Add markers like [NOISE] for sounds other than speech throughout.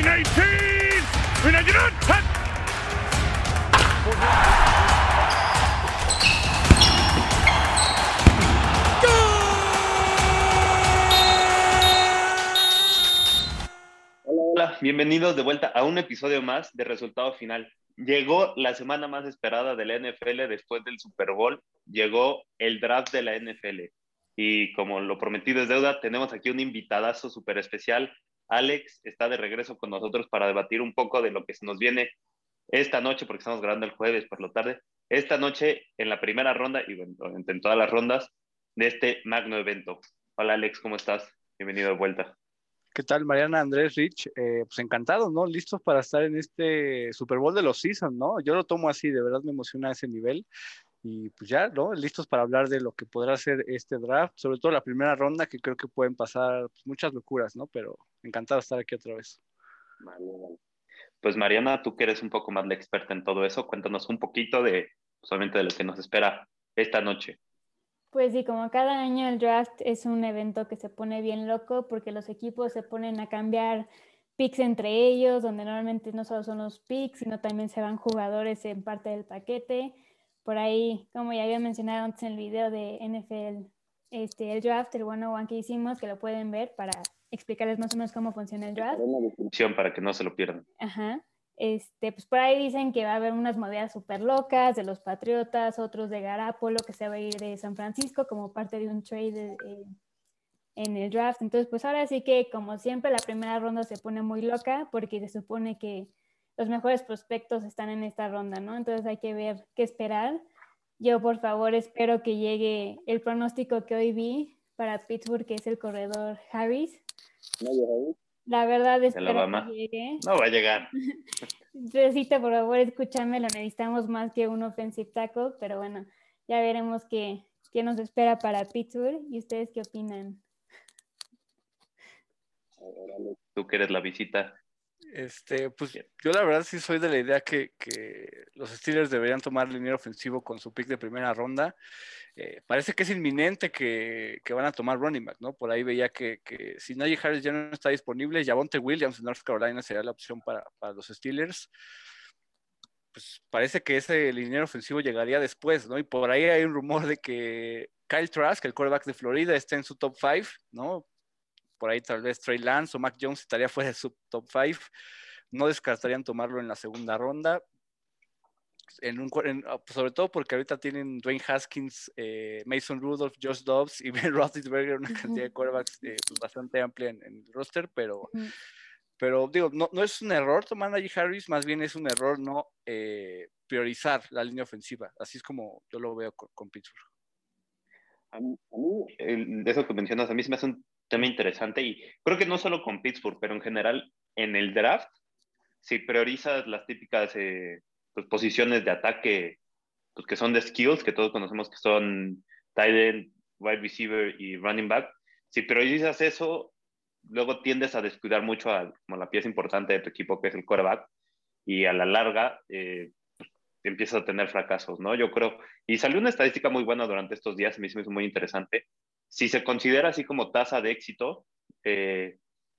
319! 319! Hola, hola, bienvenidos de vuelta a un episodio más de Resultado Final. Llegó la semana más esperada de la NFL después del Super Bowl, llegó el draft de la NFL. Y como lo prometido es deuda, tenemos aquí un invitadazo súper especial. Alex está de regreso con nosotros para debatir un poco de lo que se nos viene esta noche, porque estamos grabando el jueves por la tarde, esta noche en la primera ronda y bueno, en todas las rondas de este magno evento. Hola Alex, ¿cómo estás? Bienvenido de vuelta. ¿Qué tal, Mariana Andrés Rich? Eh, pues encantados, ¿no? Listos para estar en este Super Bowl de los Seasons, ¿no? Yo lo tomo así, de verdad me emociona ese nivel. Y pues ya, ¿no? Listos para hablar de lo que podrá ser este draft, sobre todo la primera ronda, que creo que pueden pasar pues, muchas locuras, ¿no? Pero encantado de estar aquí otra vez. Vale, vale. Pues Mariana, tú que eres un poco más la experta en todo eso, cuéntanos un poquito de solamente de lo que nos espera esta noche. Pues sí, como cada año el draft es un evento que se pone bien loco porque los equipos se ponen a cambiar picks entre ellos, donde normalmente no solo son los picks, sino también se van jugadores en parte del paquete. Por ahí, como ya había mencionado antes en el video de NFL, este, el draft, el one one que hicimos, que lo pueden ver para explicarles más o menos cómo funciona el draft. Una descripción para que no se lo pierdan. Ajá. Este, pues por ahí dicen que va a haber unas movidas súper locas de los Patriotas, otros de Garapolo que se va a ir de San Francisco como parte de un trade en el draft. Entonces, pues ahora sí que como siempre la primera ronda se pone muy loca porque se supone que los mejores prospectos están en esta ronda, ¿no? Entonces hay que ver qué esperar. Yo por favor espero que llegue el pronóstico que hoy vi para Pittsburgh, que es el corredor Harris. ¿No llega La verdad es que llegue. No va a llegar. [LAUGHS] Necesito, por favor, escúchame, lo necesitamos más que un offensive tackle, pero bueno, ya veremos qué, qué nos espera para Pittsburgh. ¿Y ustedes qué opinan? Tú que eres la visita. Este, pues yo la verdad sí soy de la idea que, que los Steelers deberían tomar línea ofensivo con su pick de primera ronda. Eh, parece que es inminente que, que, van a tomar running back, ¿no? Por ahí veía que, que si Najee Harris ya no está disponible, Javonte Williams en North Carolina sería la opción para, para los Steelers. Pues parece que ese liniero ofensivo llegaría después, ¿no? Y por ahí hay un rumor de que Kyle Trask, el quarterback de Florida, está en su top 5, ¿no? Por ahí tal vez Trey Lance o Mac Jones estaría [LAUGHS] fuera de su top 5. No descartarían tomarlo en la segunda ronda. En un, ah, pues, sobre todo porque ahorita tienen Dwayne Haskins, eh, Mason Rudolph, Josh Dobbs y [LAUGHS] Ben Roethlisberger, una cantidad de quarterbacks eh, pues, bastante amplia en, el roster, pero, pero digo, no, no, es un error tomar a Najee Harris, más bien es un error no eh, priorizar la línea ofensiva. Así es como yo lo veo con, Pittsburgh. A mí, de eso que mencionas, a mí se me hace un tema interesante y creo que no solo con Pittsburgh, pero en general en el draft, si priorizas las típicas eh, pues, posiciones de ataque pues, que son de skills, que todos conocemos que son tight end, wide receiver y running back, si priorizas eso, luego tiendes a descuidar mucho a como la pieza importante de tu equipo, que es el quarterback, y a la larga eh, empiezas a tener fracasos, ¿no? Yo creo, y salió una estadística muy buena durante estos días, me hizo muy interesante, si se considera así como tasa de éxito, eh,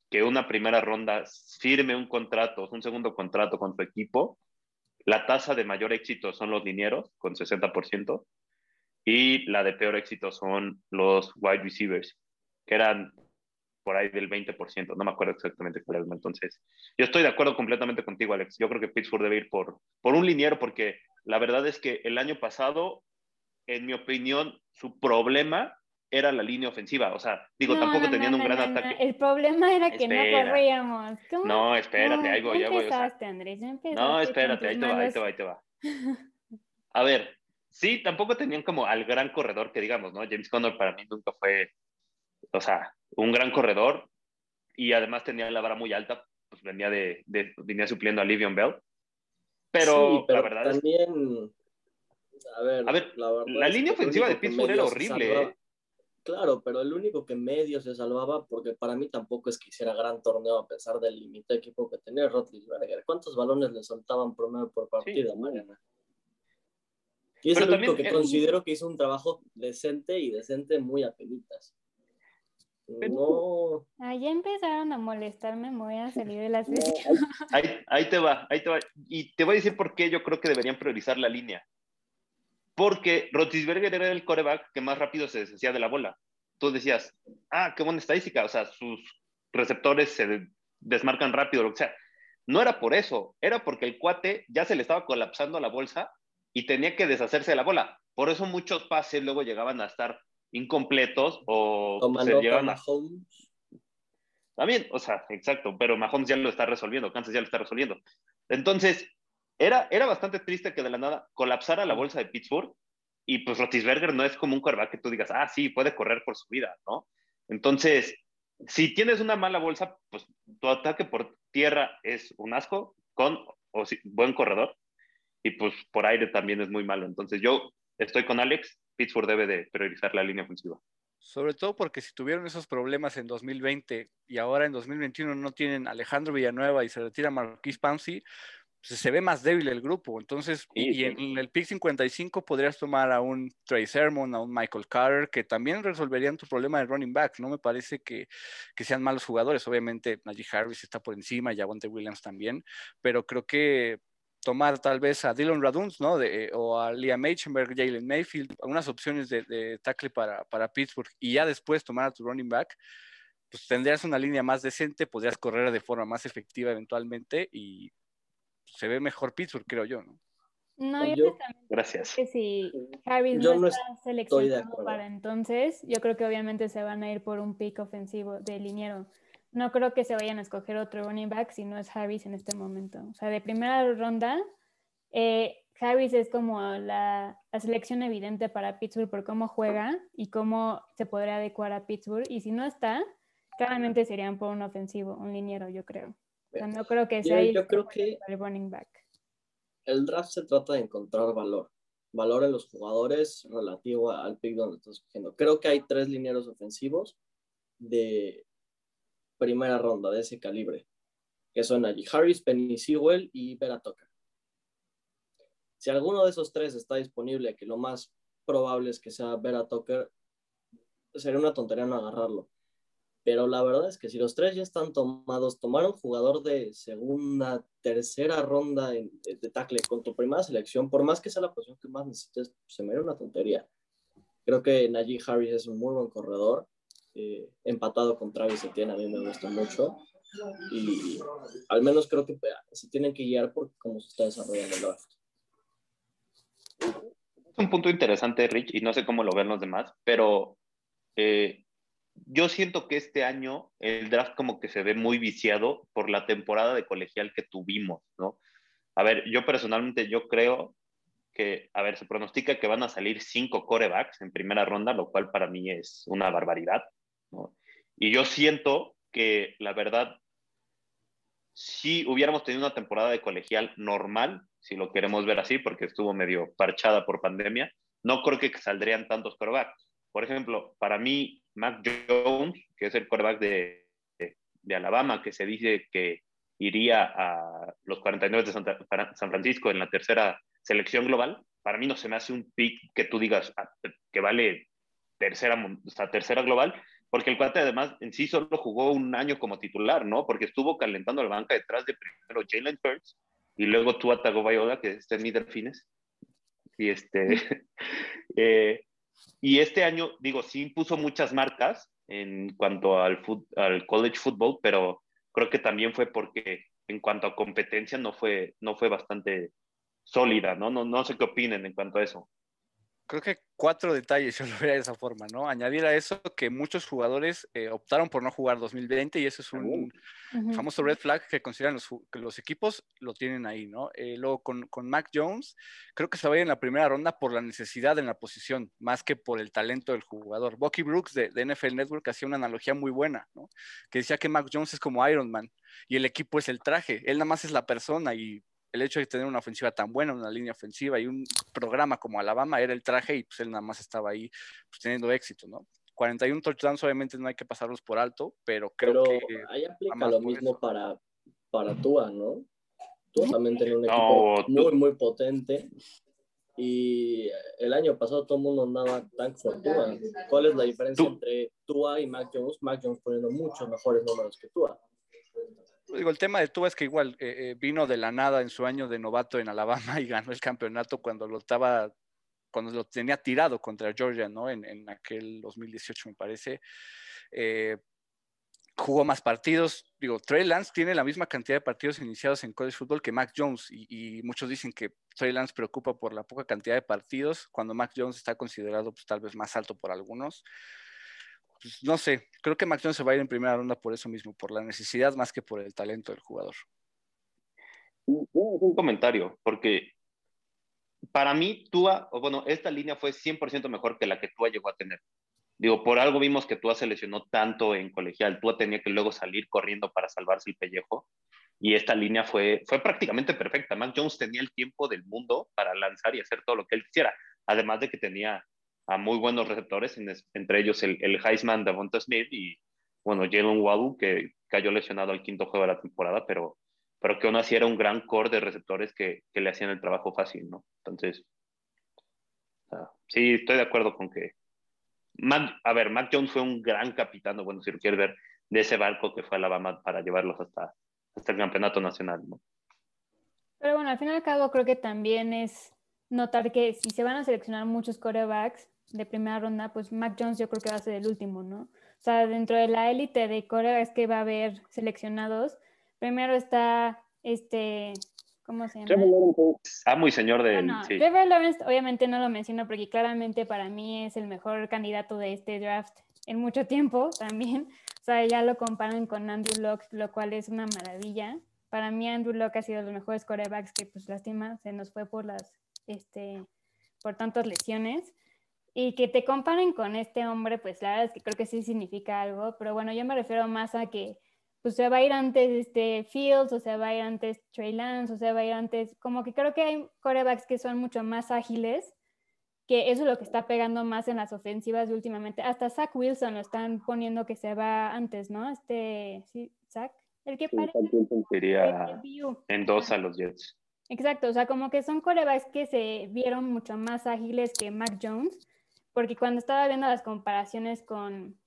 que una primera ronda firme un contrato, un segundo contrato con tu equipo, la tasa de mayor éxito son los linieros, con 60%, y la de peor éxito son los wide receivers, que eran por ahí del 20%, no me acuerdo exactamente cuál era. Entonces, yo estoy de acuerdo completamente contigo, Alex. Yo creo que Pittsburgh debe ir por, por un liniero, porque la verdad es que el año pasado, en mi opinión, su problema era la línea ofensiva. O sea, digo, tampoco tenían un gran ataque. El problema era que no corríamos. No, espérate, ahí voy, ya voy. Andrés, no, espérate, ahí te va, ahí te va, ahí te va. [LAUGHS] A ver, sí, tampoco tenían como al gran corredor que digamos, ¿no? James Conner para mí nunca fue, o sea, un gran corredor y además tenía la vara muy alta, pues venía de, de venía supliendo a Livion Bell. Pero, la verdad también, a ver, a ver la, línea ofensiva de Pittsburgh era horrible, ¿eh? Claro, pero el único que medio se salvaba, porque para mí tampoco es que hiciera gran torneo a pesar del límite equipo que tenía Rotlisberger. ¿Cuántos balones le soltaban promedio por partida, Mariana? Y es el único que considero que hizo un trabajo decente y decente muy a penitas. No. Ah, ya empezaron a molestarme, me voy a salir de la sesión. Ahí, ahí te va, ahí te va. Y te voy a decir por qué yo creo que deberían priorizar la línea. Porque Rotisberger era el coreback que más rápido se deshacía de la bola. Tú decías, ah, qué buena estadística, o sea, sus receptores se desmarcan rápido, lo que sea. No era por eso, era porque el cuate ya se le estaba colapsando la bolsa y tenía que deshacerse de la bola. Por eso muchos pases luego llegaban a estar incompletos o se llevan a Mahomes. También, o sea, exacto, pero Mahomes ya lo está resolviendo, Kansas ya lo está resolviendo. Entonces, era, era bastante triste que de la nada colapsara la bolsa de Pittsburgh y pues Rotisberger no es como un quarterback que tú digas, ah, sí, puede correr por su vida, ¿no? Entonces, si tienes una mala bolsa, pues tu ataque por tierra es un asco, con o sí, buen corredor, y pues por aire también es muy malo. Entonces yo estoy con Alex, Pittsburgh debe de priorizar la línea ofensiva. Sobre todo porque si tuvieron esos problemas en 2020 y ahora en 2021 no tienen Alejandro Villanueva y se retira Marquis pues se ve más débil el grupo. Entonces, y, y en el pick 55 podrías tomar a un Trey Sermon, a un Michael Carter, que también resolverían tu problema de running back. No me parece que, que sean malos jugadores. Obviamente, Najee Harris está por encima, y Javonte Williams también, pero creo que tomar tal vez a Dylan Raduns, ¿no? De, o a Liam Meichenberg, Jalen Mayfield, algunas opciones de, de tackle para, para, Pittsburgh y ya después tomar a tu running back, pues tendrías una línea más decente, podrías correr de forma más efectiva eventualmente y se ve mejor Pittsburgh, creo yo, ¿no? No, yo, Yo- Gracias. que si Harris Yo no, no está de seleccionado para entonces, yo creo que obviamente se van a ir por un pick ofensivo de liniero. No creo que se vayan a escoger otro running back si no es Harris en este momento. O sea, de primera ronda, eh, Harris es como la, la selección evidente para Pittsburgh por cómo juega y cómo se podría adecuar a Pittsburgh. Y si no está, claramente serían por un ofensivo, un liniero, yo creo. No creo que sea ahí yo creo que el running back. el draft se trata de encontrar valor. Valor en los jugadores relativo al pick donde estás escogiendo. Creo que hay tres linieros ofensivos de primera ronda de ese calibre, que son allí Harris, Penny Sewell y Vera Tucker. Si alguno de esos tres está disponible, que lo más probable es que sea Vera Tucker, sería una tontería no agarrarlo. Pero la verdad es que si los tres ya están tomados, tomar un jugador de segunda, tercera ronda de, de tackle con tu primera selección, por más que sea la posición que más necesites, se me da una tontería. Creo que Najee Harris es un muy buen corredor, eh, empatado con Travis Etienne, a mí me gusta mucho. Y al menos creo que eh, se tienen que guiar por cómo se está desarrollando el draft. Es un punto interesante, Rich, y no sé cómo lo ven los demás, pero eh, yo siento que este año el draft como que se ve muy viciado por la temporada de colegial que tuvimos, ¿no? A ver, yo personalmente yo creo que, a ver, se pronostica que van a salir cinco corebacks en primera ronda, lo cual para mí es una barbaridad, ¿no? Y yo siento que, la verdad, si hubiéramos tenido una temporada de colegial normal, si lo queremos ver así, porque estuvo medio parchada por pandemia, no creo que saldrían tantos corebacks. Por ejemplo, para mí, Mac Jones, que es el quarterback de, de, de Alabama, que se dice que iría a los 49 de Santa, San Francisco en la tercera selección global, para mí no se me hace un pick que tú digas ah, que vale tercera, o sea, tercera global, porque el cuate además en sí solo jugó un año como titular, ¿no? Porque estuvo calentando la banca detrás de primero Jalen Hurts y luego Tua Tagovailoa, que está en mi delfines. Y este, [LAUGHS] eh, y este año, digo, sí puso muchas marcas en cuanto al college football, pero creo que también fue porque en cuanto a competencia no fue, no fue bastante sólida, ¿no? No, no sé qué opinen en cuanto a eso. Creo que cuatro detalles [LAUGHS] yo lo vería de esa forma, ¿no? Añadir a eso que muchos jugadores eh, optaron por no jugar 2020 y eso es un uh -huh. famoso red flag que consideran los, que los equipos lo tienen ahí, ¿no? Eh, luego con, con, Mac Jones, creo que se va a ir en la primera ronda por la necesidad en la posición, más que por el talento del jugador. Bucky Brooks de, de NFL Network hacía una analogía muy buena, ¿no? Que decía que Mac Jones es como Iron Man y el equipo es el traje, él nada más es la persona y el hecho de tener una ofensiva tan buena, una línea ofensiva y un programa como Alabama era el traje y pues él nada más estaba ahí pues, teniendo éxito, ¿no? 41 touchdowns obviamente no hay que pasarlos por alto, pero creo pero que... ahí aplica lo mismo eso. para, para Tua, ¿no? Tua también tenía un equipo no, muy, muy potente Y el año pasado todo el mundo andaba tank for Tua. ¿Cuál es la diferencia entre Tua y Mac Jones? Mac Jones poniendo muchos mejores números que Tua. Digo, el tema de Tua es que igual eh, eh, vino de la nada en su año de novato en Alabama [LAUGHS] y ganó el campeonato cuando lo estaba, cuando lo tenía tirado contra Georgia, ¿no? En, en aquel 2018 me parece. Eh, jugó más partidos. Digo, Trey Lance tiene la misma cantidad de partidos iniciados en college football que Mac Jones y, muchos dicen que Trey Lance preocupa por la poca cantidad de partidos cuando Mac Jones está considerado pues, tal vez más alto por algunos. Pues, no sé, creo que Mac Jones se va a ir en primera ronda por eso mismo, por la necesidad más que por el talento del jugador. Un comentario, porque para mí, Tua, bueno, esta línea fue 100% mejor que la que Tua llegó a tener. Digo, por algo vimos que Tua se lesionó tanto en colegial. Tua tenía que luego salir corriendo para salvarse el pellejo. Y esta línea fue, fue prácticamente perfecta. Mac Jones tenía el tiempo del mundo para lanzar y hacer todo lo que él quisiera. Además de que tenía a muy buenos receptores, entre ellos el, el Heisman de Monta Smith y, bueno, Jalen Waddle, que cayó lesionado al quinto juego de la temporada, pero, pero que aún así era un gran core de receptores que, que le hacían el trabajo fácil, ¿no? Entonces, sí, estoy de acuerdo con que a ver, Mac Jones fue un gran capitán, bueno, si lo quieres ver, de ese barco que fue Alabama para llevarlos hasta, hasta el campeonato nacional, ¿no? Pero bueno, al fin y al cabo creo que también es notar que si se van a seleccionar muchos corebacks de primera ronda, pues Mac Jones yo creo que va a ser el último, ¿no? O sea, dentro de la élite de corebacks que va a haber seleccionados, primero está este ¿Cómo se llama? Trevor Lawrence. Ah, muy señor de. No, Trevor Lawrence, obviamente no lo menciono porque claramente para mí es el mejor candidato de este draft en mucho tiempo [LAUGHS] también. O sea, ya lo comparan con Andrew Locke, lo cual es una maravilla. Para mí, Andrew Locke ha sido de los mejores corebacks que, pues, lástima, se nos fue por las, este, por tantas lesiones. Y que te comparen con este hombre, pues la verdad es que creo que sí significa algo. Pero bueno, yo me refiero más a que pues se va a ir antes este Fields o se va a ir antes Trey Lance o se va a ir antes, como que creo que hay corebacks que son mucho más ágiles, que eso es lo que está pegando más en las ofensivas últimamente. Hasta Zach Wilson lo están poniendo que se va antes, ¿no? Este, sí, Zach, el que parece. Sería en dos a los Jets. Exacto, o sea, como que son corebacks que se vieron mucho más ágiles que Mac Jones, porque cuando estaba viendo las comparaciones con,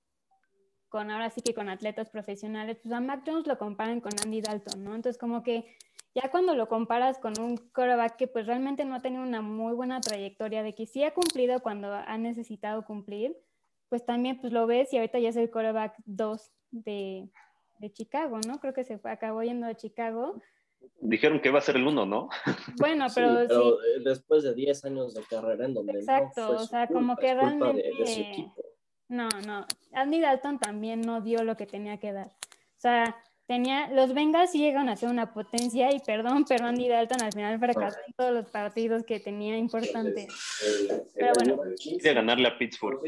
con ahora sí que con atletas profesionales, pues a Mac Jones lo comparan con Andy Dalton, ¿no? Entonces como que ya cuando lo comparas con un quarterback que pues realmente no ha tenido una muy buena trayectoria, de que sí ha cumplido cuando ha necesitado cumplir, pues también pues lo ves y ahorita ya es el quarterback 2 de, de Chicago, ¿no? Creo que se fue, acabó yendo a Chicago. Dijeron que va a ser el uno, ¿no? [LAUGHS] Bueno, pero, sí, eh, después de 10 años de carrera en donde Exacto, o sea, como que realmente... No, no. Andy Dalton también no dio lo que tenía que dar. O sea, tenía, los Bengals sí llegan a ser una potencia y perdón, pero Andy Dalton al final fracasó en todos los partidos que tenía importantes. Pero bueno. Quiere ganarle a Pittsburgh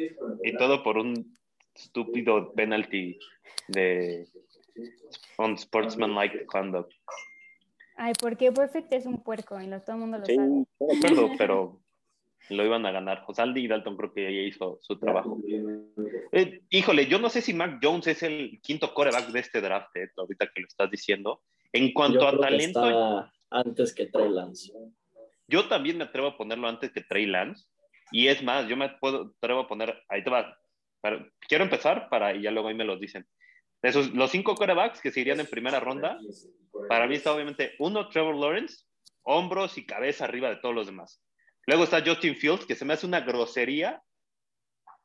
y todo por un estúpido penalty de unsportsmanlike conduct. Ay, porque Perfect es un puerco y todo el mundo lo sabe. Sí, [LAUGHS] pero lo iban a ganar. José Aldi Dalton creo que ya hizo su trabajo. Eh, híjole, yo no sé si Mac Jones es el quinto coreback de este draft, eh, ahorita que lo estás diciendo. En cuanto a talento. antes que Trey Lance. Yo también me atrevo a ponerlo antes que Trey Lance. Y es más, yo me puedo, atrevo a poner. Ahí te va. quiero empezar para y ya luego ahí me los dicen. Los cinco corebacks que se irían en primera ronda, para mí está obviamente uno, Trevor Lawrence, hombros y cabeza arriba de todos los demás. Luego está Justin Fields, que se me hace una grosería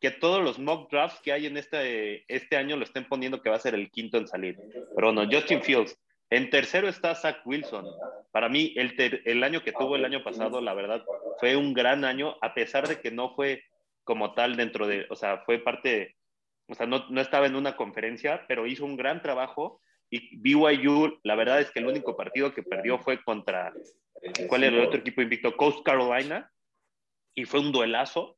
que todos los mock drafts que hay en este, este año lo estén poniendo que va a ser el quinto en salir. Pero no, Justin Fields. En tercero está Zach Wilson. Para mí, el, el año que tuvo el año pasado, la verdad, fue un gran año, a pesar de que no fue como tal dentro de, o sea, fue parte, o sea, no, estaba en una conferencia, pero hizo un gran trabajo. Y BYU, la verdad es que el único partido que perdió fue contra ¿Cuál era el otro equipo invicto? Coast Carolina. Y fue un duelazo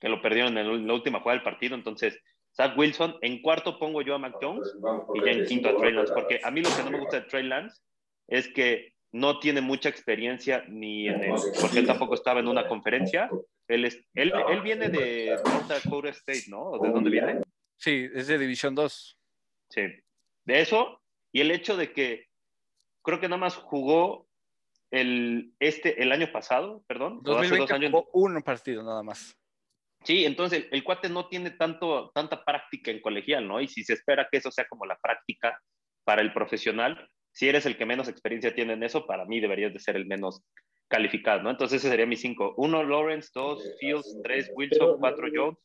que lo perdieron en la última jugada del partido. Entonces, Zach Wilson. En cuarto pongo yo a Mac Jones y ya en quinto a Trey Lance. Porque a mí lo que no me gusta de Trey Lance es que no tiene mucha experiencia ni en el, porque él tampoco estaba en una conferencia. Él, es, él viene de North Dakota State, ¿no? ¿De dónde viene? Sí, es de División 2. Sí. De eso y el hecho de que creo que nada más jugó el, este, el año pasado, perdón. 2020 hace dos un partido nada más. Sí, entonces el, cuate no tiene tanto, tanta práctica en colegial, ¿no? Y si se espera que eso sea como la práctica para el profesional, si eres el que menos experiencia tiene en eso, para mí deberías de ser el menos calificado, ¿no? Entonces ese sería mi cinco. Uno, Lawrence, dos, Fields, tres, Wilson, cuatro, Jones,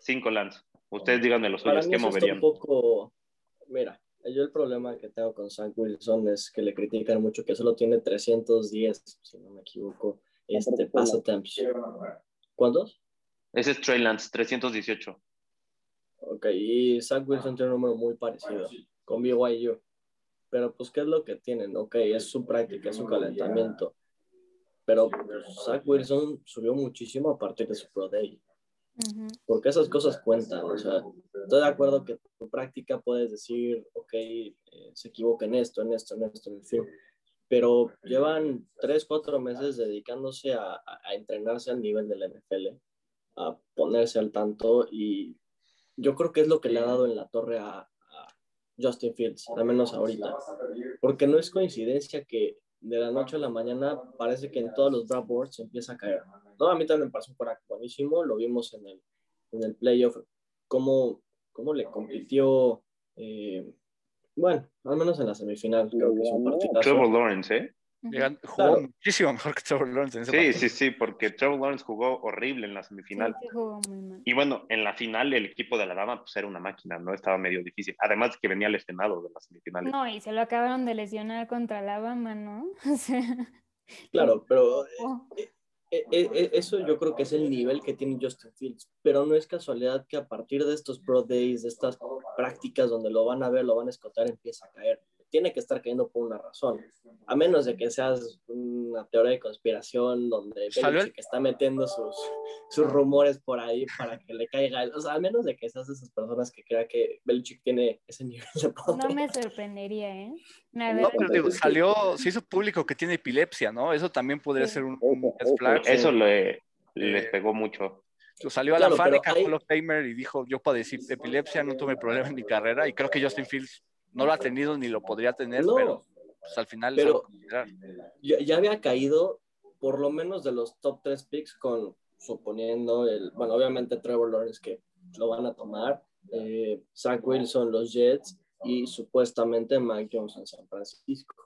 cinco, Lance. Ustedes díganme los suyos, ¿qué moverían? Un poco, mira, yo el problema que tengo con Sam Wilson es que le critican mucho que solo tiene 310, si no me equivoco, este pass attempts. ¿Cuántos? Ese es Trey Lance, 318. Ok, y Zach Wilson tiene un número muy parecido con BYU. Pero pues, ¿qué es lo que tienen? Ok, es su práctica, es su calentamiento. Pero Zach Wilson subió muchísimo a partir de su Pro Day. Porque esas cosas cuentan. O sea, estoy de acuerdo que tu práctica puedes decir, ok, eh, se equivoca en esto, en esto, en esto, en fin. Pero llevan tres, cuatro meses dedicándose a, a, entrenarse al nivel del NFL, a ponerse al tanto y yo creo que es lo que le ha dado en la torre a, a Justin Fields, al menos ahorita. Porque no es coincidencia que de la noche a la mañana parece que en todos los draft boards empieza a caer. No, a mí también me pasó un buenísimo, lo vimos en el, en el playoff, cómo, cómo le compitió, eh, bueno, al menos en la semifinal, creo que es un partido. Trevor Lawrence, ¿eh? Jugó muchísimo mejor que Trevor Lawrence. En ese sí, sí, sí, porque Trevor Lawrence jugó horrible en la semifinal. Sí, jugó muy mal. Y bueno, en la final el equipo de la dama pues era una máquina, ¿no? Estaba medio difícil. Además de que venía lesionado de las semifinales. No, y se lo acabaron de lesionar contra Alabama, ¿no? [LAUGHS] O sea, Claro, pero oh, eh, eso yo creo que es el nivel que tiene Justin Fields, pero no es casualidad que a partir de estos Pro Days, de estas prácticas donde lo van a ver, lo van a escotar, empieza a caer. Tiene que estar cayendo por una razón, a menos de que seas una teoría de conspiración donde Salió Belichick está metiendo sus, sus rumores por ahí para que le caiga, o sea, a menos de que seas de esas personas que crean que Belichick tiene ese nivel de poder. no me sorprendería, ¿eh? No, pero digo, salió, se hizo público que tiene epilepsia, ¿no? Eso también podría Sí. ser un, un flag. Eso le, les Eh, pegó mucho. Salió a Claro, la fábrica pero hay- Hall of Famer y dijo, yo padecí epilepsia, no tuve problema en mi carrera y creo que Justin Fields no lo ha tenido ni lo podría tener, No. pero pues, al final es Pero- ya, ya había caído por lo menos de los top 3 picks con suponiendo el, bueno, obviamente Trevor Lawrence que lo van a tomar, eh, Zach Wilson, los Jets y supuestamente Mike Jones en San Francisco.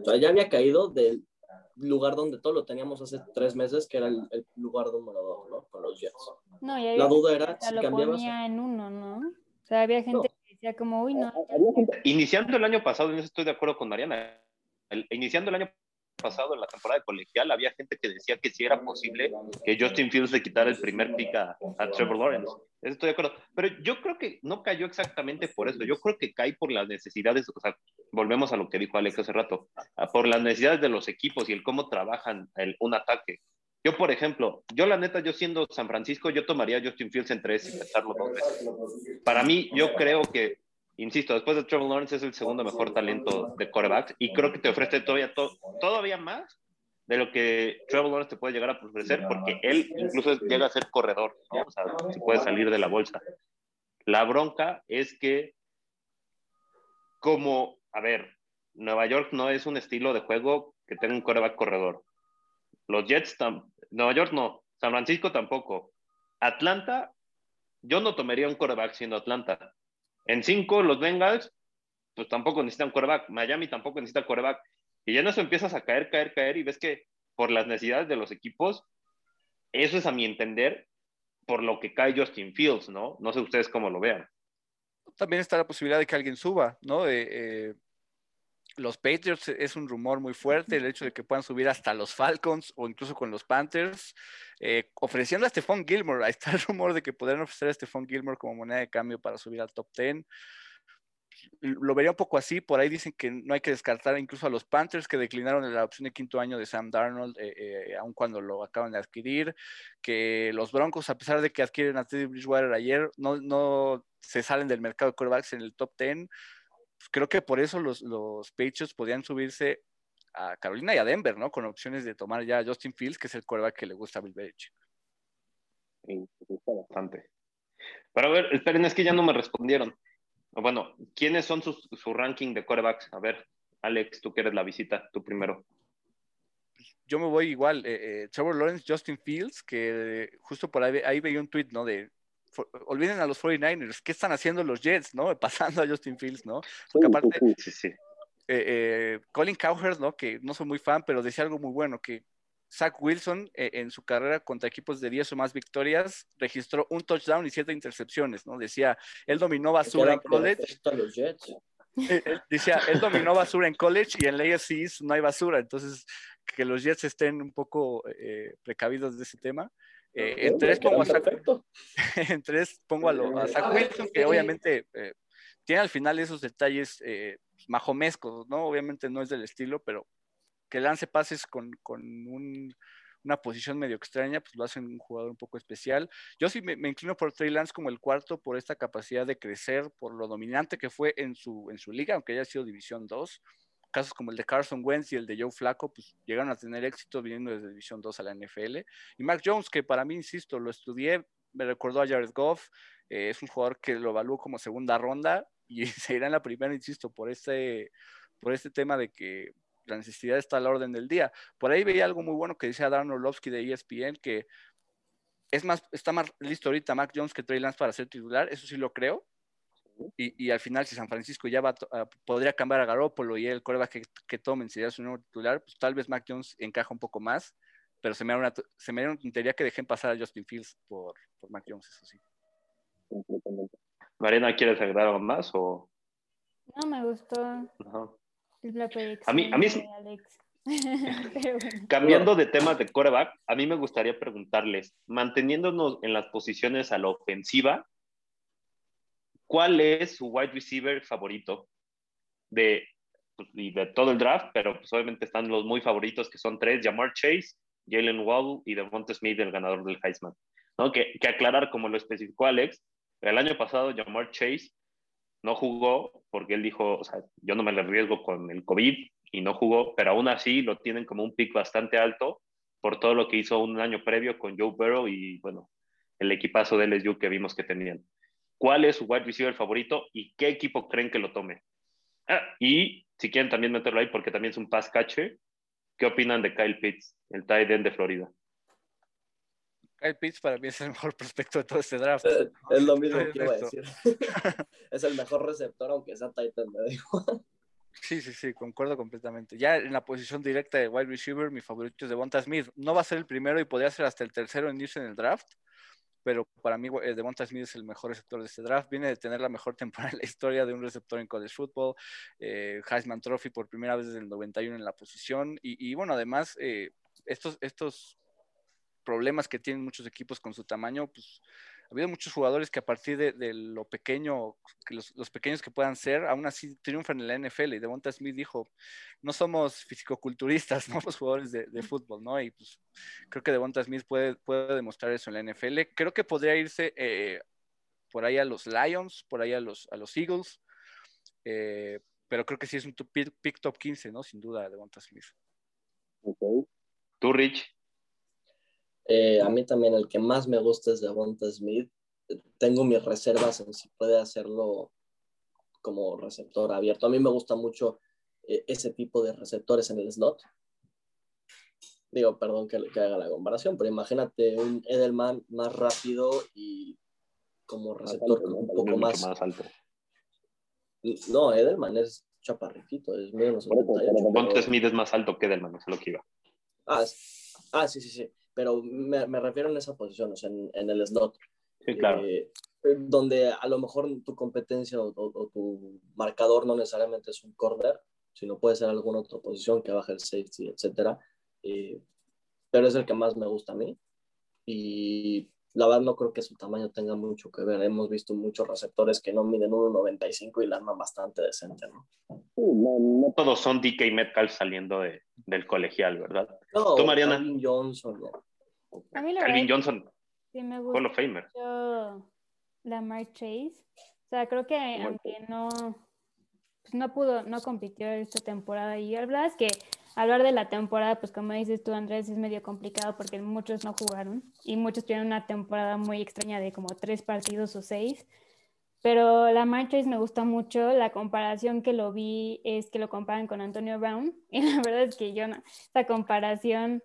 O sea, ya había caído del lugar donde todo lo teníamos hace tres meses, que era el, el lugar número dos, ¿no? Con los Jets. no, y había La duda era si lo cambiabas. ponía en uno, ¿no? O sea, había gente No. Decía como, uy, no. Iniciando el año pasado, en eso estoy de acuerdo con Mariana. el- iniciando el año pasado, en la temporada de colegial, había gente que decía que sí era posible que Justin Fields le quitara el primer pick a, a Trevor Lawrence. Eso estoy de acuerdo. Pero yo creo que no cayó exactamente por eso. Yo creo que cae por las necesidades, o sea, volvemos a lo que dijo Alex hace rato, por las necesidades de los equipos y el cómo trabajan el, un ataque. Yo, por ejemplo, yo la neta, yo siendo San Francisco, yo tomaría Justin Fields en tres y pensarlo dos veces. Para mí, yo creo que, insisto, después de Trevor Lawrence es el segundo mejor talento de quarterback y creo que te ofrece todavía, to- todavía más de lo que Trevor Lawrence te puede llegar a ofrecer porque él incluso llega a ser corredor, ¿no? o sea, se puede salir de la bolsa. La bronca es que como, a ver, Nueva York no es un estilo de juego que tenga un quarterback corredor. Los Jets, Nueva York no, San Francisco tampoco. Atlanta, yo no tomaría un quarterback siendo Atlanta. En cinco, los Bengals, pues tampoco necesitan quarterback. Miami tampoco necesita quarterback. Y ya en eso empiezas a caer, caer, caer y ves que por las necesidades de los equipos, eso es a mi entender por lo que cae Justin Fields, ¿no? No sé ustedes cómo lo vean. También está la posibilidad de que alguien suba, ¿no? Eh, los Patriots es un rumor muy fuerte, el hecho de que puedan subir hasta los Falcons o incluso con los Panthers, eh, ofreciendo a Stephon Gilmore. [LAUGHS] Ahí está el rumor de que podrían ofrecer a Stephon Gilmore como moneda de cambio para subir al top 10. Lo vería un poco así, por ahí dicen que no hay que descartar incluso a los Panthers que declinaron la opción de quinto año de Sam Darnold, eh, eh, aun cuando lo acaban de adquirir, que los Broncos, a pesar de que adquieren a Teddy Bridgewater ayer, no, no se salen del mercado de quarterbacks en el top 10. Pues creo que por eso los, los Patriots podían subirse a Carolina y a Denver, ¿no? Con opciones de tomar ya a Justin Fields, que es el quarterback que le gusta a Bill Belichick. Sí, me gusta bastante. Pero a ver, esperen, es que ya no me respondieron. Bueno, ¿quiénes son sus, su ranking de quarterbacks? A ver, Alex, tú que eres la visita, tú primero. yo me voy igual. Eh, Trevor Lawrence, Justin Fields, que justo por ahí, ahí veía un tweet, ¿no? De olviden a los 49ers, ¿qué están haciendo los Jets, no? [LAUGHS] Pasando a Justin Fields, ¿no? Porque aparte, sí, sí. Colin Cowherd, ¿no? Que no soy muy fan, pero decía algo muy bueno, que Zach Wilson eh, en su carrera contra equipos de 10 o más victorias registró un touchdown y siete intercepciones, ¿no? Decía, él dominó basura en college. Eh, eh, decía, él dominó basura en college y en la AFC no hay basura, entonces que los Jets estén un poco precavidos de ese tema. [LAUGHS] en, tres pongo a Zach, en tres pongo a, Zach Wilson, que obviamente tiene al final esos detalles majomescos, ¿no? Obviamente no es del estilo, pero que lance pases con, una posición medio extraña, pues lo hace un jugador un poco especial. Yo sí me, inclino por Trey Lance como el cuarto por esta capacidad de crecer, por lo dominante que fue en su, en su liga, aunque haya sido División 2. Casos como el de Carson Wentz y el de Joe Flacco, pues llegaron a tener éxito viniendo desde División 2 a la NFL. Y Mac Jones, que para mí, insisto, lo estudié, me recordó a Jared Goff, eh, es un jugador que lo evalúo como segunda ronda y se irá en la primera, insisto, por este, por este tema de que la necesidad está a la orden del día. Por ahí veía algo muy bueno que decía Dan Orlovsky de ESPN, que es más, está más listo ahorita Mac Jones que Trey Lance para ser titular, eso sí lo creo. Y, al final, si San Francisco ya va podría cambiar a Garoppolo y el coreback que, que tomen sería su nuevo titular, pues tal vez Mac Jones encaja un poco más, pero se me da una, se me da una tontería que dejen pasar a Justin Fields por, por Mac Jones, eso sí. Mariana, ¿quieres agregar algo más o...? No, me gustó. A mí, a mí [LAUGHS] Cambiando de tema de coreback, a mí me gustaría preguntarles, manteniéndonos en las posiciones a la ofensiva, ¿cuál es su wide receiver favorito de, pues, de todo el draft? Pero pues, obviamente están los muy favoritos, que son tres, Jamar Chase, Jalen Wall y Devonta Smith, el ganador del Heisman. ¿no? Que, que aclarar, como lo especificó Alex, el año pasado Jamar Chase no jugó porque él dijo, o sea, yo no me le arriesgo con el COVID y no jugó, pero aún así lo tienen como un pick bastante alto por todo lo que hizo un año previo con Joe Burrow y, bueno, el equipazo de LSU que vimos que tenían. ¿Cuál es su wide receiver favorito y qué equipo creen que lo tome? Ah, y si quieren también meterlo ahí porque también es un pass catcher, ¿qué opinan de Kyle Pitts, el tight end de Florida? Kyle Pitts para mí es el mejor prospecto de todo este draft. Eh, es, lo mismo que iba a decir. [LAUGHS] [LAUGHS] es el mejor receptor, aunque sea Titan, me digo. Sí, sí, sí, concuerdo completamente. Ya en la posición directa de wide receiver, mi favorito es Devonta Smith. No va a ser el primero y podría ser hasta el tercero en irse en el draft, pero para mí Devonta Smith es el mejor receptor de este draft. Viene de tener la mejor [LAUGHS] temporada en la historia de un receptor en college football. Eh, Heisman Trophy por primera vez desde el 91 en la posición. Y, bueno, además, eh, estos, estos problemas que tienen muchos equipos con su tamaño, pues ha habido muchos jugadores que a partir de, lo pequeño, que los, pequeños que puedan ser, aún así triunfan en la NFL. Y Devonta Smith dijo, no somos fisicoculturistas, [LAUGHS] no somos jugadores de, fútbol, ¿no? Y pues creo que Devonta Smith puede, puede demostrar eso en la NFL. Creo que podría irse eh, por ahí a los Lions, por ahí a los, a los Eagles, eh, pero creo que sí es un pick, top 15, ¿no? Sin duda, Devonta Smith. Okay. ¿Tú, Rich? Eh, a mí también el que más me gusta es Devonta Smith. Tengo mis reservas en si puede hacerlo como receptor abierto. A mí me gusta mucho eh, ese tipo de receptores en el slot. Digo, perdón que, que haga la comparación, pero imagínate un Edelman más rápido y como receptor un poco más, alto. No, Edelman es chaparrito, es menos. Devonta Smith es más alto que Edelman, es lo que iba. Ah, ah sí, sí, sí pero me, me refiero en esa posición, o sea, en, en el slot. Sí, claro. Eh, donde a lo mejor tu competencia o, tu marcador no necesariamente es un corner, sino puede ser alguna otra posición que baje el safety, etcétera. Eh, pero es el que más me gusta a mí. Y la verdad no creo que su tamaño tenga mucho que ver. Hemos visto muchos receptores que no miden 1.95 y la arman bastante decente, ¿no? no, todos son DK Metcalf saliendo de, del colegial, ¿verdad? No, ¿Tú, Mariana? Calvin Johnson, ¿no? A mí la Calvin Johnson. Sí, me gusta. Hall of Famer. Lamar Chase. O sea, creo que aunque no, pues no pudo, no compitió esta temporada. Y la verdad es que hablar de la temporada, pues como dices tú, Andrés, es medio complicado porque muchos no jugaron y muchos tuvieron una temporada muy extraña de como tres partidos o seis. Pero la Chase me gusta mucho. La comparación que lo vi es que lo comparan con Antonio Brown. [LAUGHS] Y la verdad es que yo no. Esa comparación.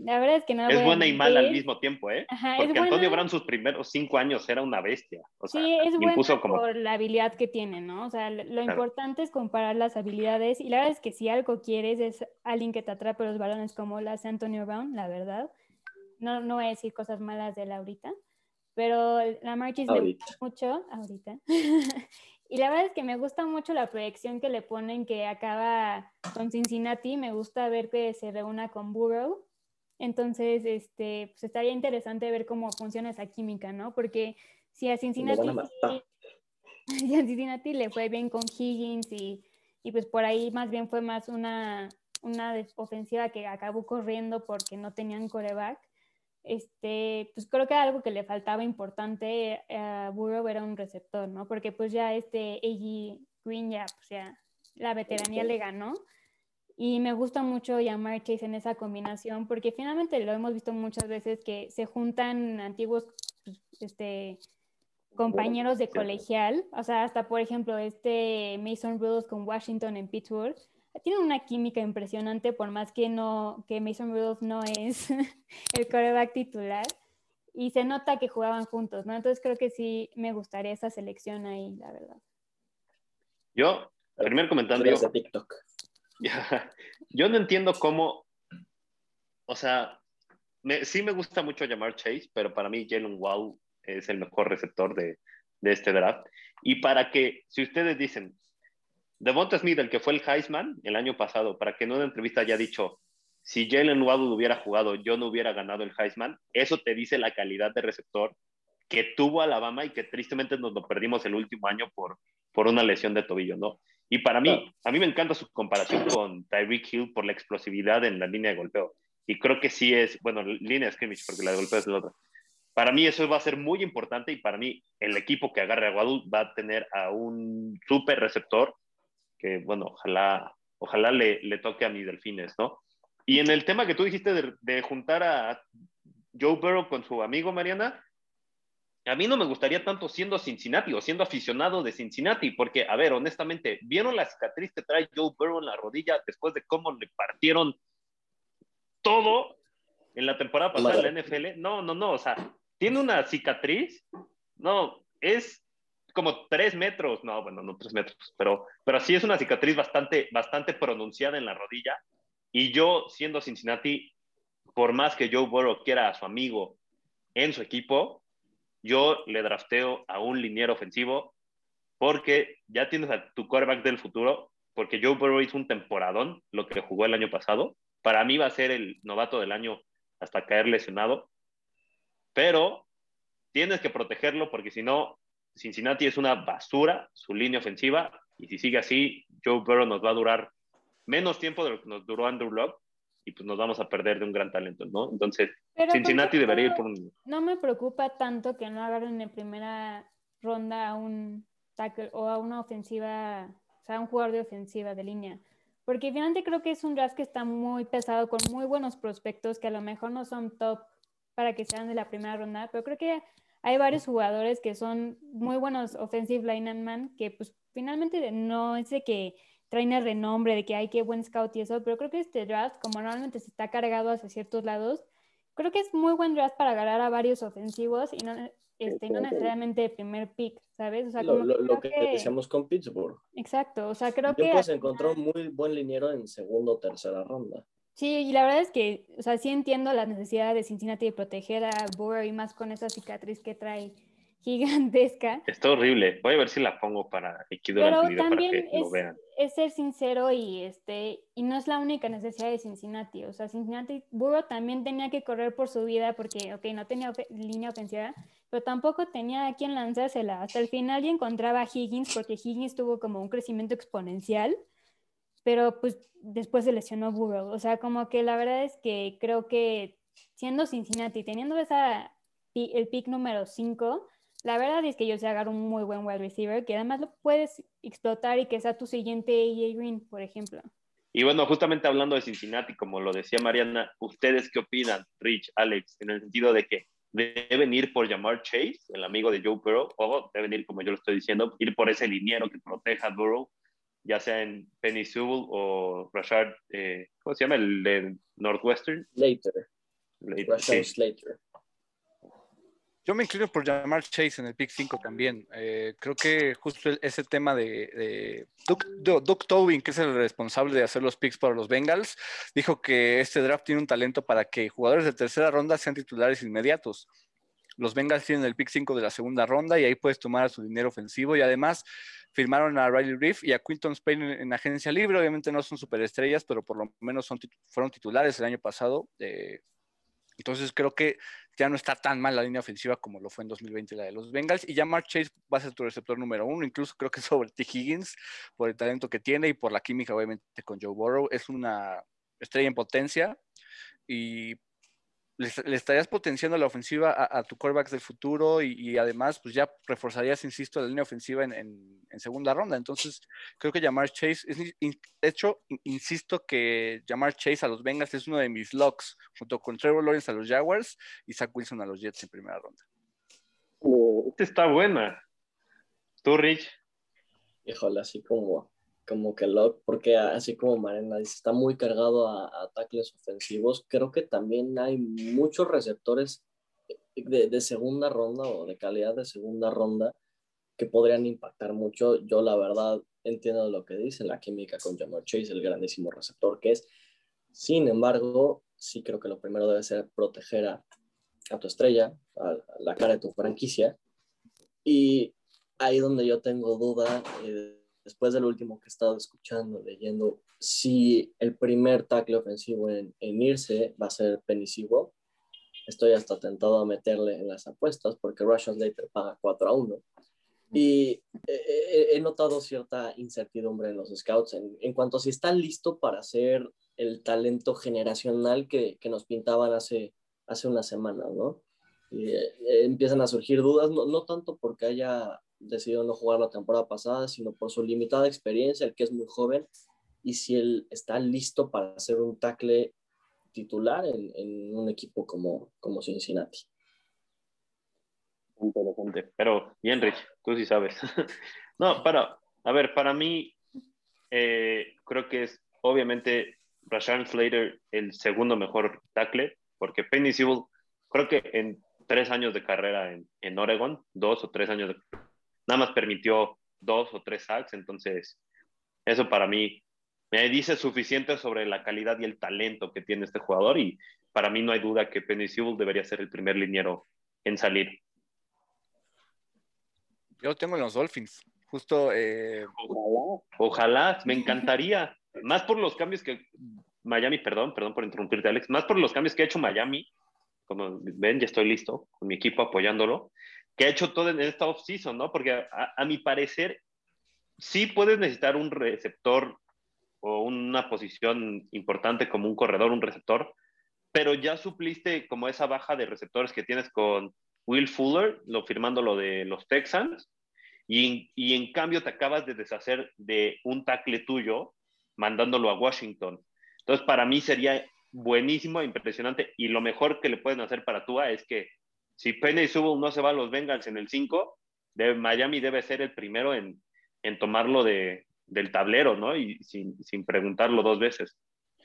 La verdad es que no. Es buena y mala al mismo tiempo, ¿eh? Porque Antonio Brown sus primeros cinco años era una bestia. sí, es buena por la habilidad que tiene, ¿no? O sea, lo importante es comparar las habilidades. Y la verdad es que si algo quieres es alguien que te atrape los balones como lo hace Antonio Brown, la verdad. No, no voy a decir cosas malas de él ahorita pero la Marquis me gusta mucho ahorita. [LAUGHS] y la verdad es que me gusta mucho la proyección que le ponen que acaba con Cincinnati. Me gusta ver que se reúna con Burrow. Entonces, este, pues estaría interesante ver cómo funciona esa química, ¿no? Porque si a Cincinnati, [LAUGHS] si a Cincinnati le fue bien con Higgins y, y, pues por ahí más bien fue más una, una ofensiva que acabó corriendo porque no tenían coreback este, pues creo que algo que le faltaba importante a Burrow era un receptor, ¿no? Porque pues ya este A.G. Green ya, pues ya la veteranía le ganó. Y me gusta mucho llamar Chase en esa combinación porque finalmente lo hemos visto muchas veces que se juntan antiguos pues, este, compañeros de colegial. O sea, hasta por ejemplo este Mason Rudolph con Washington en Pittsburgh tienen una química impresionante, por más que no, que Mason Rudolph no es [LAUGHS] el coreback titular. Y se nota que jugaban juntos, ¿no? Entonces creo que sí me gustaría esa selección ahí, la verdad. Yo, primer comentario. De TikTok. [LAUGHS] yo no entiendo cómo, o sea, sí me gusta mucho llamar Chase, pero para mí Jalen Wow es el mejor receptor de, de este draft. Y para que, si ustedes dicen, Devonta Smith, el que fue el Heisman el año pasado, para que en una entrevista haya dicho, si Jalen Waddle hubiera jugado, yo no hubiera ganado el Heisman, eso te dice la calidad de receptor que tuvo Alabama y que tristemente nos lo perdimos el último año por, por una lesión de tobillo, ¿no? Y para mí, a mí me encanta su comparación con Tyreek Hill por la explosividad en la línea de golpeo. Y creo que sí es, bueno, línea de scrimmage, porque la de golpeo es la otra. Para mí eso va a ser muy importante y para mí el equipo que agarre a Waddle va a tener a un super receptor que bueno, ojalá, ojalá le, le, toque a mi Delfines, ¿no? Y en el tema que tú dijiste de, de, juntar a Joe Burrow con su amigo Mariana, a mí no me gustaría tanto siendo Cincinnati o siendo aficionado de Cincinnati, porque, a ver, honestamente, ¿vieron la cicatriz que trae Joe Burrow en la rodilla después de cómo le partieron todo en la temporada pasada de la NFL? No, no, no, o sea, tiene una cicatriz, no, es como tres metros, no, bueno, no tres metros, pero, pero sí es una cicatriz bastante, bastante pronunciada en la rodilla. Y yo, siendo Cincinnati, por más que Joe Burrow quiera a su amigo en su equipo, yo le drafteo a un liniero ofensivo porque ya tienes a tu quarterback del futuro, porque Joe Burrow hizo un temporadón, lo que jugó el año pasado. Para mí va a ser el novato del año hasta caer lesionado, pero tienes que protegerlo porque si no, Cincinnati es una basura, su línea ofensiva, y si sigue así, Joe Burrow nos va a durar menos tiempo de lo que nos duró Andrew Locke, y pues nos vamos a perder de un gran talento, ¿no? Entonces, Cincinnati debería ir por un... No me preocupa tanto que no agarren en primera ronda a un tackle o a una ofensiva, o sea, a un jugador de ofensiva de línea. Porque finalmente creo que es un draft que está muy pesado, con muy buenos prospectos que a lo mejor no son top para que sean de la primera ronda, pero creo que hay varios jugadores que son muy buenos offensive lineman que pues finalmente no es de que traen el renombre de que hay que buen scout y eso, pero creo que este draft, como normalmente se está cargado hacia ciertos lados, creo que es muy buen draft para agarrar a varios ofensivos y no, este, no necesariamente el primer pick, ¿sabes? O sea, como lo, que, decíamos con Pittsburgh. Exacto, o sea, creo que... Pues encontró un muy buen liniero en segunda o tercera ronda. Sí, y la verdad es que, o sea, sí entiendo la necesidad de Cincinnati de proteger a Burrow y más con esa cicatriz que trae gigantesca. Está horrible. Voy a ver si la pongo para Pero también para que es, lo vean. es ser sincero y este y no es la única necesidad de Cincinnati. O sea, Cincinnati, Burrow también tenía que correr por su vida porque, ok, no tenía línea ofensiva, pero tampoco tenía a quien lanzársela. Hasta el final ya encontraba a Higgins porque Higgins tuvo como un crecimiento exponencial pero pues después se lesionó Burrow. O sea, como que la verdad es que creo que siendo Cincinnati, teniendo esa, el pick número 5, la verdad es que ellos se agarran un muy buen wide receiver que además lo puedes explotar y que sea tu siguiente AJ Green, por ejemplo. Y bueno, justamente hablando de Cincinnati, como lo decía Mariana, ¿ustedes qué opinan, Rich, Alex, en el sentido de que deben ir por llamar Chase, el amigo de Joe Burrow, o deben ir, como yo lo estoy diciendo, ir por ese liniero que proteja a Burrow, ya sea en Penny Sewell o Rashad, eh, ¿cómo se llama? El de Northwestern. Slater. Rashad Slater. Yo me inclino por llamar Chase en el pick 5 también. Eh, creo que justo ese tema de, de Doug, Tobin, que es el responsable de hacer los picks para los Bengals, dijo que este draft tiene un talento para que jugadores de tercera ronda sean titulares inmediatos. Los Bengals tienen el pick 5 de la segunda ronda y ahí puedes tomar su dinero ofensivo y además firmaron a Riley Reef y a Quinton Spain en, agencia libre. Obviamente no son superestrellas, pero por lo menos fueron titulares el año pasado. Eh, entonces creo que ya no está tan mal la línea ofensiva como lo fue en 2020 la de los Bengals. Y ya Mark Chase va a ser tu receptor número uno, incluso creo que [LAUGHS] sobre T. Higgins, por el talento que tiene y por la química obviamente con Joe Burrow. Es una estrella en potencia y le, estarías potenciando la ofensiva a, tu quarterback del futuro y, además, pues ya reforzarías, insisto, la línea ofensiva en, segunda ronda. Entonces, creo que llamar Chase, es, de hecho, insisto que llamar Chase a los Bengals es uno de mis locks, junto con Trevor Lawrence a los Jaguars y Zach Wilson a los Jets en primera ronda. esta está buena. ¿Tú, Rich? Híjole, así como como que Locke, porque así como Marena dice, está muy cargado a, ataques ofensivos. Creo que también hay muchos receptores de, segunda ronda o de calidad de segunda ronda que podrían impactar mucho. Yo la verdad entiendo lo que dice la química con Jamar Chase, el grandísimo receptor que es. Sin embargo, sí creo que lo primero debe ser proteger a, tu estrella, a, la cara de tu franquicia. Y ahí donde yo tengo duda. Eh, después del último que he estado escuchando, leyendo, si el primer tackle ofensivo en, irse va a ser Penny estoy hasta tentado a meterle en las apuestas porque Russian Slater paga 4 a 1. Y he, notado cierta incertidumbre en los scouts en, cuanto a si está listo para ser el talento generacional que, nos pintaban hace, hace una semana, ¿no? Y, eh, empiezan a surgir dudas, no, no tanto porque haya decidió no jugar la temporada pasada, sino por su limitada experiencia, el que es muy joven, y si él está listo para hacer un tackle titular en, un equipo como, como Cincinnati. Interesante, pero bien, Rich, tú sí sabes. [LAUGHS] no, para, a ver, para mí, eh, creo que es obviamente Rashawn Slater el segundo mejor tackle, porque Penny Sewell, creo que en tres años de carrera en, en Oregon, dos o tres años de nada más permitió dos o tres sacks, entonces eso para mí me dice suficiente sobre la calidad y el talento que tiene este jugador y para mí no hay duda que Penny Sewell debería ser el primer liniero en salir. Yo tengo en los Dolphins, justo. Eh, ojalá, ojalá, me encantaría. Más por los cambios que Miami, perdón, perdón por interrumpirte, Alex, más por los cambios que ha hecho Miami. Como ven, ya estoy listo con mi equipo apoyándolo que ha hecho todo en esta off-season, ¿no? Porque a, mi parecer, sí puedes necesitar un receptor o una posición importante como un corredor, un receptor, pero ya supliste como esa baja de receptores que tienes con Will Fuller, lo firmando lo de los Texans, y, y en cambio te acabas de deshacer de un tackle tuyo mandándolo a Washington. Entonces, para mí sería buenísimo, impresionante, y lo mejor que le pueden hacer para Tua es que si Penny Sewell no se va a los Bengals en el 5, de Miami debe ser el primero en, en tomarlo de, del tablero, ¿no? Y sin, sin, preguntarlo dos veces.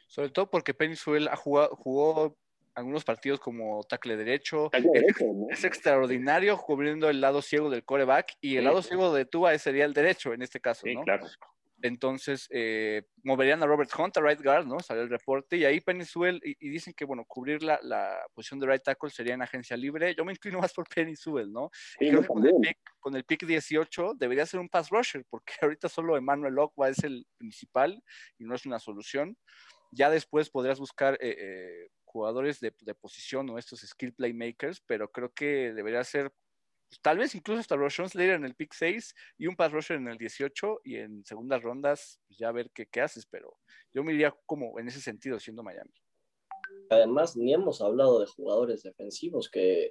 Sobre todo porque Penny Sewell ha jugado, jugó algunos partidos como tackle derecho. es, extraordinario cubriendo el lado ciego del coreback y el lado ciego de Tua sería el derecho en este caso, sí, ¿no? Claro. Entonces, eh, moverían a Robert Hunt a right guard, ¿no? Salió el reporte y ahí Penny Sewell, y, dicen que, bueno, cubrir la, la, posición de right tackle sería en agencia libre. Yo me inclino más por Penny Sewell, ¿no? y creo que con el, pick, con el, pick, 18 debería ser un pass rusher, porque [LAUGHS] ahorita solo Emmanuel Ocwa es el principal y no es una solución. Ya después podrías buscar eh, eh, jugadores de, de, posición o estos skill playmakers, pero creo que debería ser tal vez incluso hasta Roshan Slater en el pick 6 y un pass rusher en el 18 y en segundas rondas pues, ya ver qué, qué haces, pero yo me iría como en ese sentido siendo Miami. Además, ni hemos hablado de jugadores defensivos que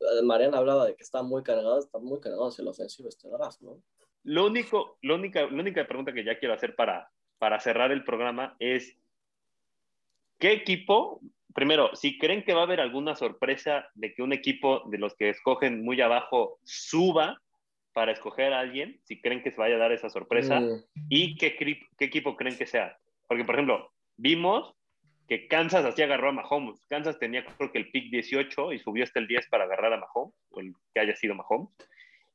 eh, Mariana hablaba de que está muy cargado, está muy cargado hacia el ofensivo este draft, ¿no? Lo único, lo única, la única pregunta que ya quiero hacer para, para cerrar el programa es ¿qué equipo primero, si creen que va a haber alguna sorpresa de que un equipo de los que escogen muy abajo suba para escoger a alguien, si creen que se vaya a dar esa sorpresa, Mm. y qué, qué equipo creen que sea. Porque, por ejemplo, vimos que Kansas así agarró a Mahomes. Kansas tenía creo que el pick 18 y subió hasta el 10 para agarrar a Mahomes, o el que haya sido Mahomes.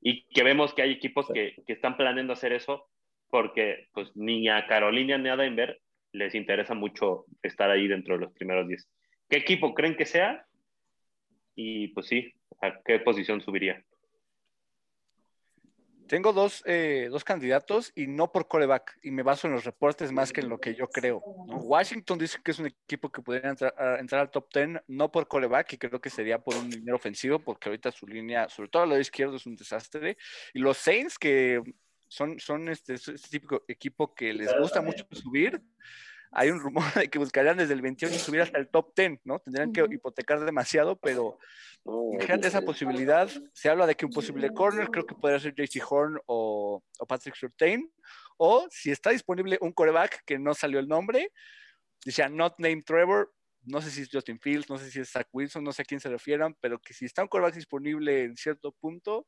Y que vemos que hay equipos que, que están planeando hacer eso porque pues ni a Carolina ni a Denver les interesa mucho estar ahí dentro de los primeros 10. ¿Qué equipo creen que sea? Y pues sí, ¿a qué posición subiría? Tengo dos, eh, dos candidatos y no por coreback, y me baso en los reportes más que en lo que yo creo. ¿no? Washington dice que es un equipo que podría entrar, a- entrar al top 10, no por coreback, y creo que sería por un dinero ofensivo, porque ahorita su línea, sobre todo al lado izquierdo, es un desastre. Y los Saints, que son, son este, este típico equipo que les gusta mucho subir, hay un rumor de que buscarían desde el 21 subir hasta el top 10, ¿no? Tendrían que hipotecar demasiado, pero Imagínate esa posibilidad. Se habla de que un posible corner, creo que podría ser JC Horn o, o Patrick Surtain. O si está disponible un coreback que no salió el nombre, decía not named Trevor. No sé si es Justin Fields, no sé si es Zach Wilson, no sé a quién se refieran, pero que si está un coreback disponible en cierto punto,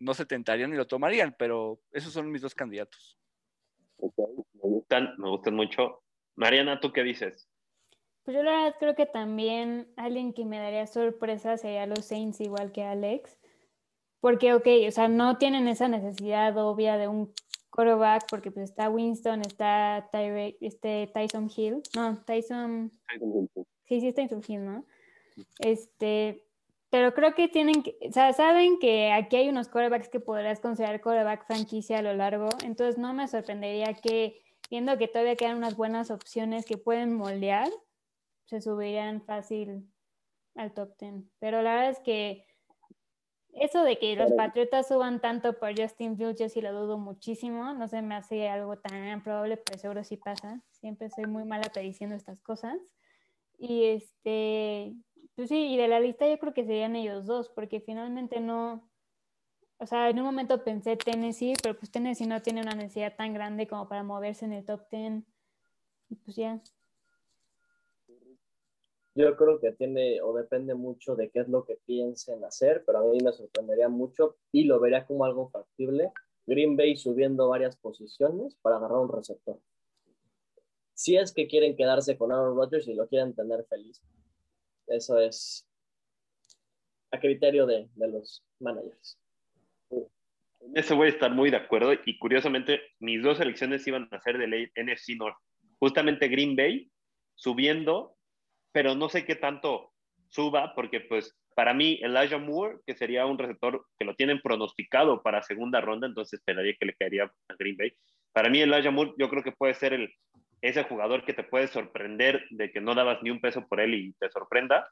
no se tentarían ni lo tomarían, pero esos son mis dos candidatos. Me gustan, me gustan mucho. Mariana, ¿tú qué dices? Pues yo la verdad creo que también alguien que me daría sorpresa sería los Saints igual que Alex. Porque, ok, o sea, no tienen esa necesidad obvia de un quarterback porque pues está Winston, está Tyre- este Tyson Hill. No, Tyson... Sí, sí está Hill, ¿no? Este, pero creo que tienen que, o sea, saben que aquí hay unos quarterbacks que podrías considerar quarterback franquicia a lo largo, entonces no me sorprendería que, viendo que todavía quedan unas buenas opciones que pueden moldear, se subirían fácil al top 10. Pero la verdad es que eso de que los Patriotas suban tanto por Justin Fields, yo sí lo dudo muchísimo. No se me hace algo tan probable, pero seguro sí pasa. Siempre soy muy mala prediciendo estas cosas. Y este, pues sí, y de la lista yo creo que serían ellos dos, porque finalmente no, o sea, en un momento pensé Tennessee, pero pues Tennessee no tiene una necesidad tan grande como para moverse en el top 10. Y pues ya. Yo creo que tiene o depende mucho de qué es lo que piensen hacer, pero a mí me sorprendería mucho y lo vería como algo factible. Green Bay subiendo varias posiciones para agarrar un receptor. Si es que quieren quedarse con Aaron Rodgers y lo quieren tener feliz. Eso es a criterio de, de los managers. Eso voy a estar muy de acuerdo y curiosamente mis dos selecciones iban a ser del NFC North. Justamente Green Bay subiendo, pero no sé qué tanto suba porque pues para mí Elijah Moore, que sería un receptor que lo tienen pronosticado para segunda ronda, entonces esperaría que le caería a Green Bay. Para mí Elijah Moore yo creo que puede ser el, ese jugador que te puede sorprender de que no dabas ni un peso por él y te sorprenda.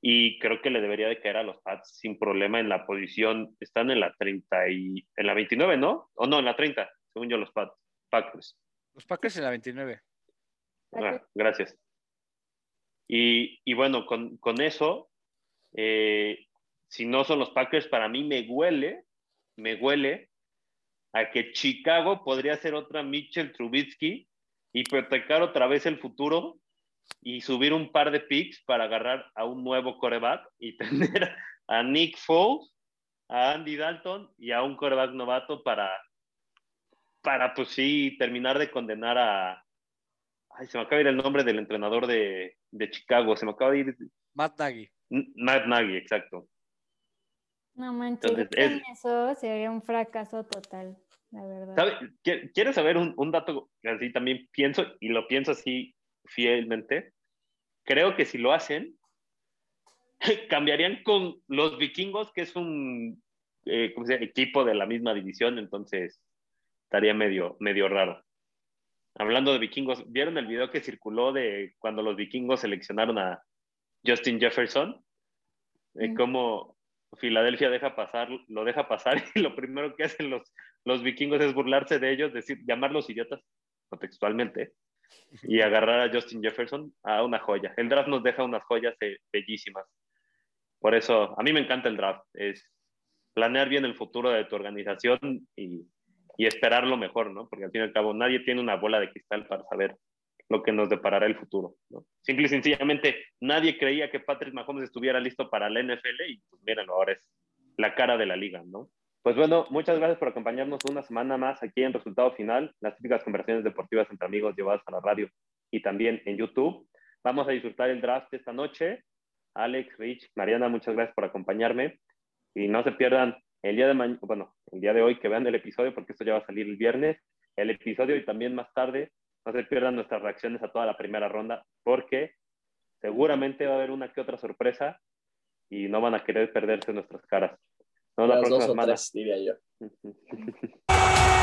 Y creo que le debería de caer a los Pats sin problema en la posición. Están en la 30 y en la 29, ¿no? O no, en la 30, según yo, los Pats. Packers. Los Packers en la 29. Ah, gracias. Y, y bueno, con, con eso, eh, si no son los Packers, para mí me huele, me huele a que Chicago podría ser otra Mitchell Trubisky hipotecar otra vez el futuro y subir un par de picks para agarrar a un nuevo coreback y [LAUGHS] tener a Nick Foles, a Andy Dalton y a un coreback novato para, para pues sí, terminar de condenar a... Ay, se me acaba de ir el nombre del entrenador de, de Chicago, se me acaba de ir... Matt Nagy. Matt Nagy, exacto. No manches, Entonces, en es- eso sería un fracaso total, la verdad. ¿Sabe? ¿Qui- ¿Quieres saber un, un dato que así también pienso y lo pienso así fielmente? Creo que si lo hacen, [LAUGHS] cambiarían con los vikingos, que es un eh, ¿cómo se llama? equipo de la misma división, entonces estaría medio, medio raro. Hablando de vikingos, ¿vieron el video que circuló de cuando los vikingos seleccionaron a Justin Jefferson? Mm. cómo Filadelfia deja pasar, lo deja pasar [LAUGHS] y lo primero que hacen los, los vikingos es burlarse de ellos, decir, llamarlos idiotas, contextualmente, y agarrar a Justin Jefferson a una joya. El draft nos deja unas joyas eh, bellísimas. Por eso, a mí me encanta el draft, es planear bien el futuro de tu organización y, y esperar lo mejor, ¿no? Porque al fin y al cabo nadie tiene una bola de cristal para saber lo que nos deparará el futuro. ¿no? Simple y sencillamente, nadie creía que Patrick Mahomes estuviera listo para la NFL y pues miren, ahora es la cara de la liga, ¿no? Pues bueno, muchas gracias por acompañarnos una semana más aquí en Resultado Final, las típicas conversaciones deportivas entre amigos llevadas a la radio y también en YouTube. Vamos a disfrutar el draft esta noche. Alex, Rich, Mariana, muchas gracias por acompañarme. Y no se pierdan el día de mañana, bueno, el día de hoy que vean el episodio, porque esto ya va a salir el viernes, el episodio y también más tarde, no se pierdan nuestras reacciones a toda la primera ronda, porque seguramente va a haber una que otra sorpresa y no van a querer perderse nuestras caras. Nos la próxima semana. diría yo. [LAUGHS]